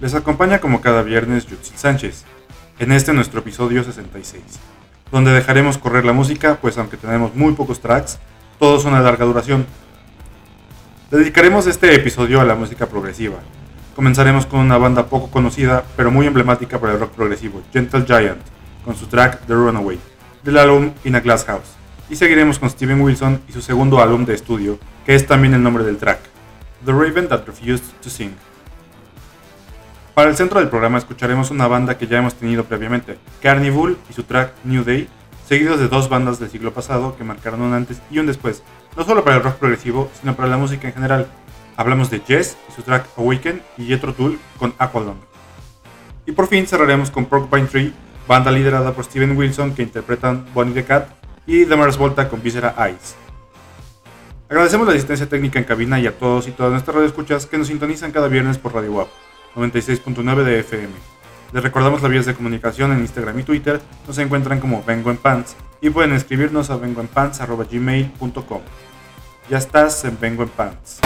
Les acompaña como cada viernes Jutsil Sánchez, en este nuestro episodio 66, donde dejaremos correr la música, pues aunque tenemos muy pocos tracks, todos son de larga duración. Dedicaremos este episodio a la música progresiva. Comenzaremos con una banda poco conocida, pero muy emblemática para el rock progresivo, Gentle Giant, con su track The Runaway, del álbum In a Glass House. Y seguiremos con Steven Wilson y su segundo álbum de estudio, que es también el nombre del track, The Raven That Refused to Sing. Para el centro del programa escucharemos una banda que ya hemos tenido previamente, Carnival y su track New Day, seguidos de dos bandas del siglo pasado que marcaron un antes y un después, no solo para el rock progresivo, sino para la música en general. Hablamos de Jess y su track Awaken y Jethro Tull con Aqualung. Y por fin cerraremos con Porcupine Tree, banda liderada por Steven Wilson que interpretan Bonnie the Cat y The Mars Volta con Viscera Eyes. Agradecemos la asistencia técnica en cabina y a todos y todas nuestras radioescuchas que nos sintonizan cada viernes por Radio WAP 96.9 de FM. Les recordamos las vías de comunicación en Instagram y Twitter, nos encuentran como Vengo en Pants y pueden escribirnos a vengoenpants.gmail.com. Ya estás en Vengo en Pants.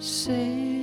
Sing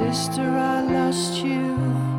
Sister, I lost you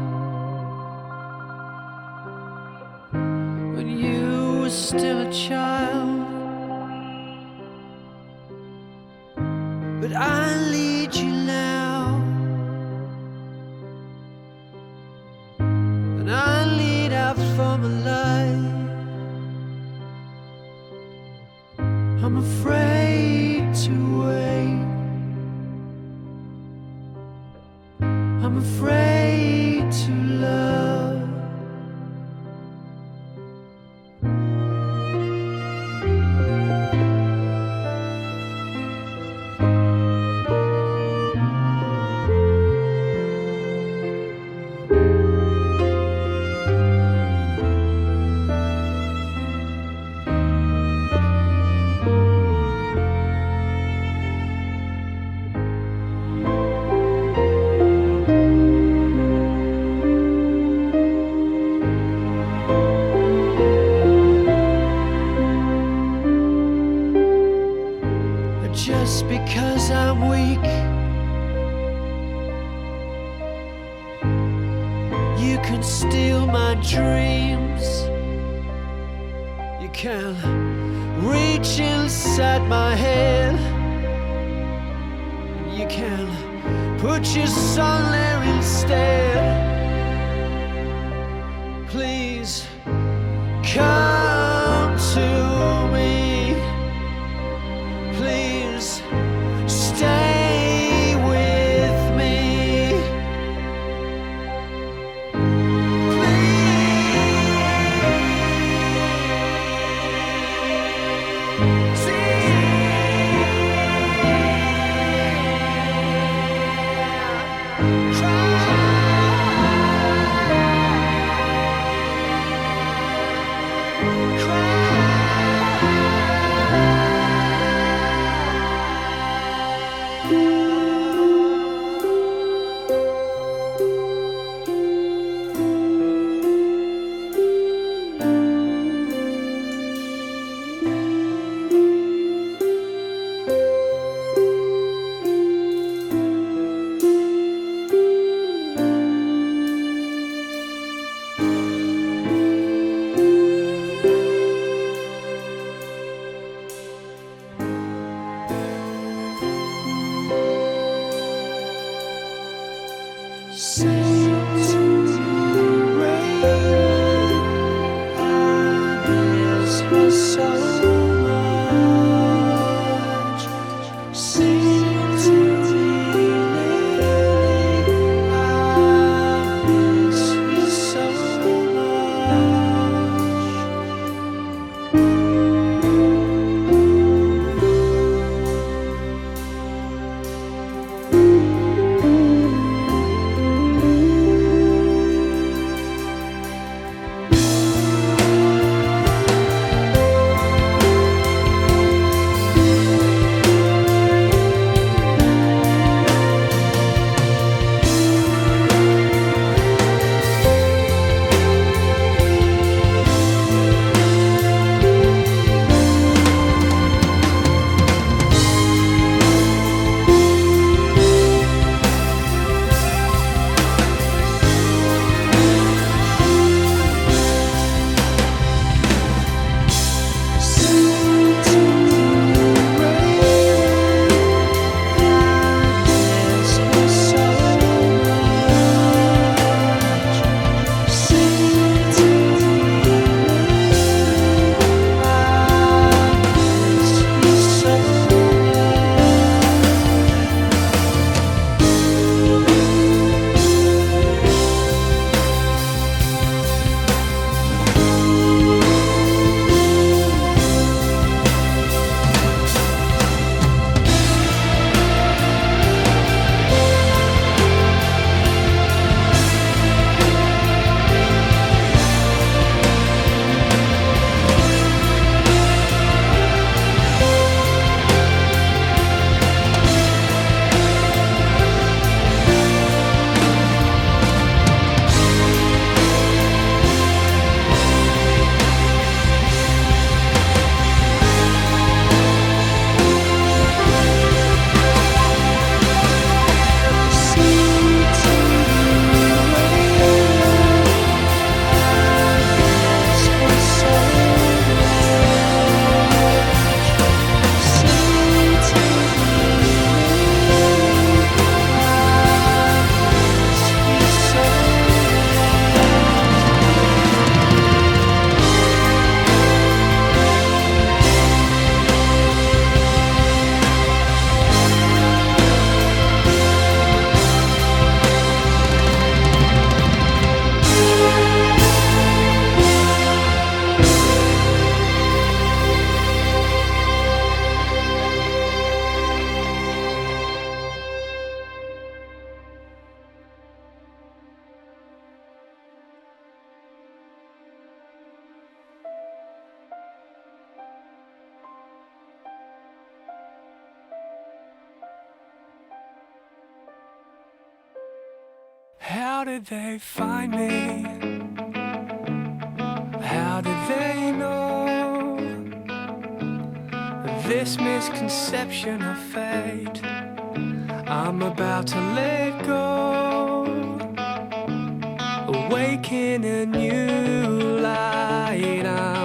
this misconception of fate. I'm about to let go. Awaken a new light. I'm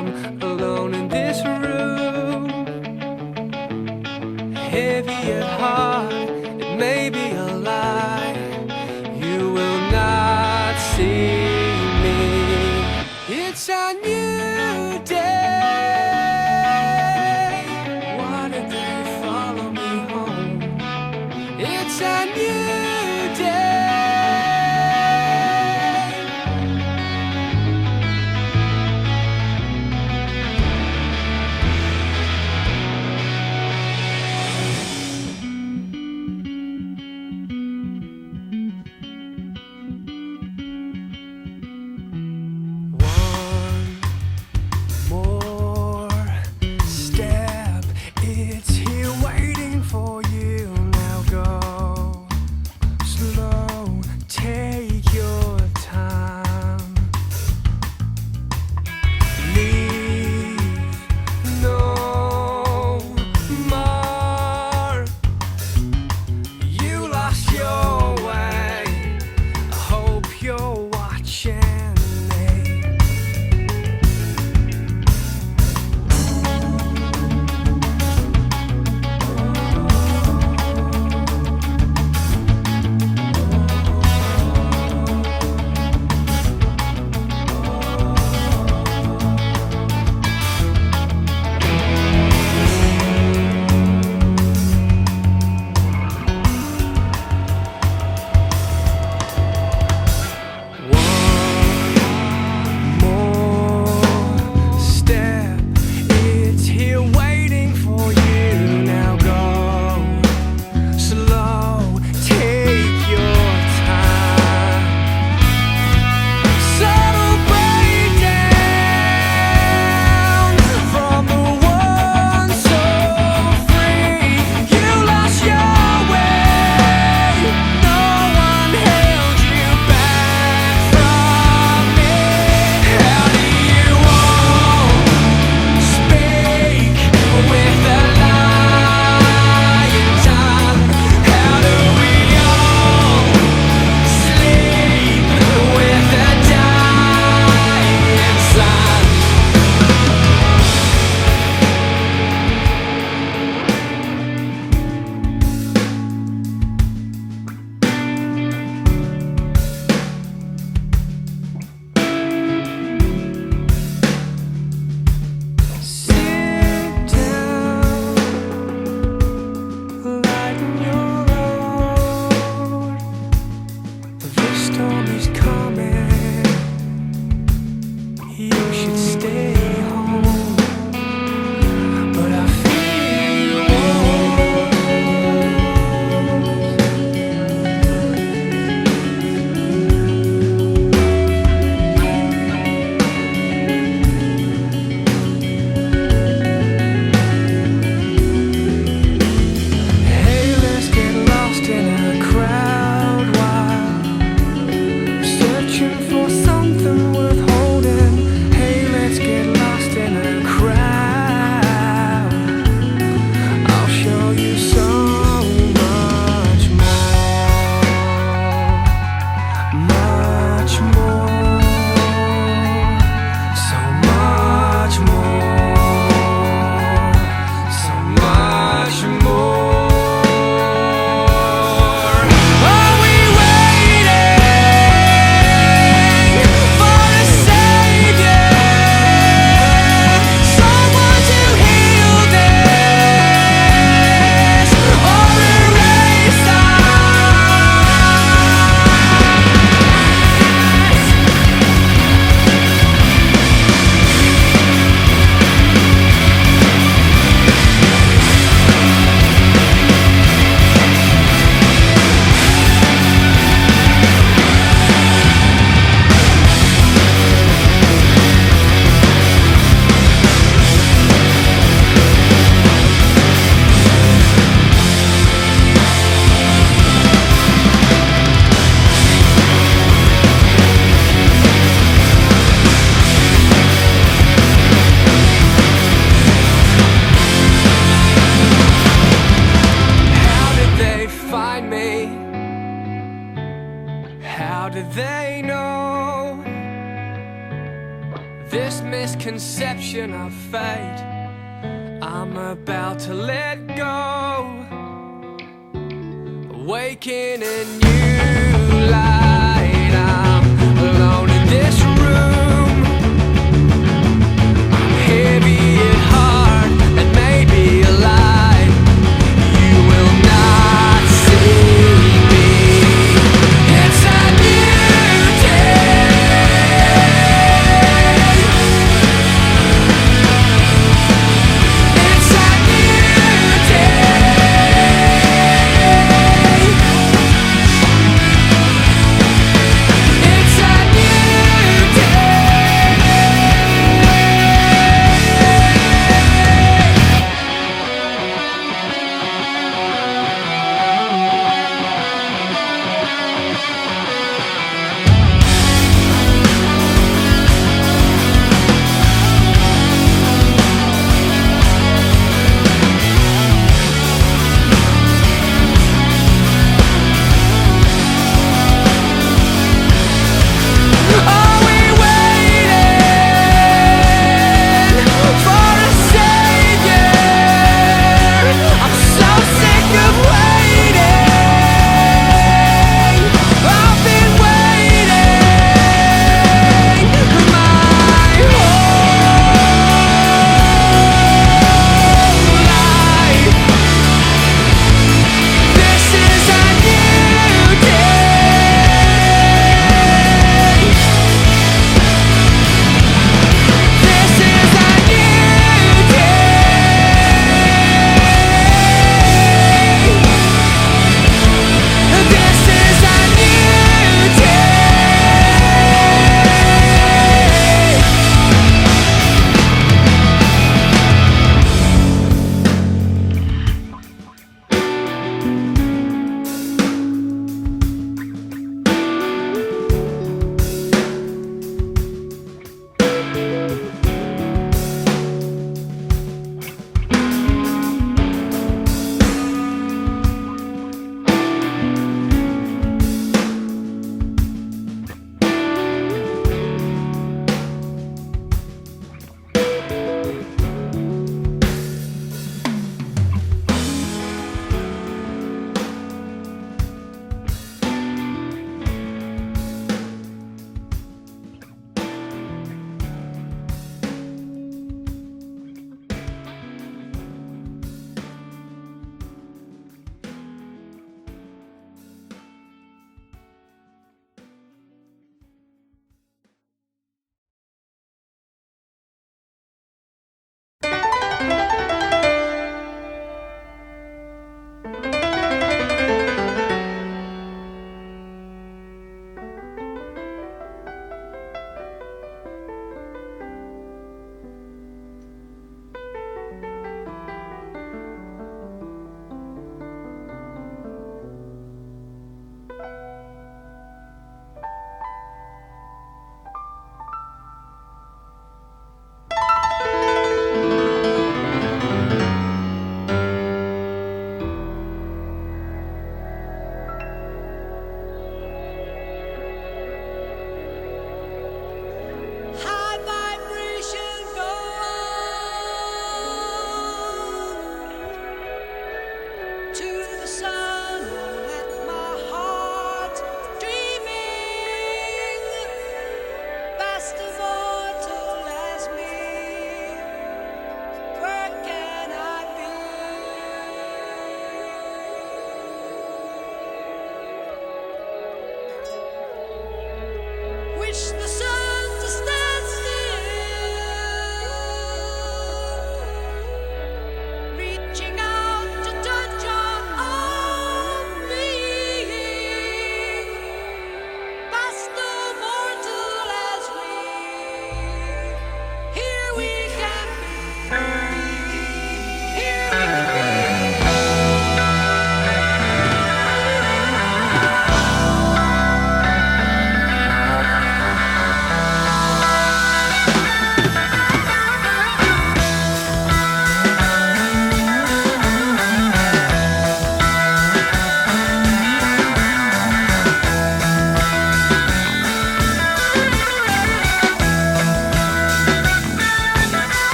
Waking a new light.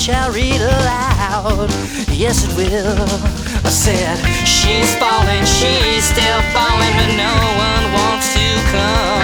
Shall read aloud. Yes, it will. I said, She's falling, she's still falling, but no one wants to come.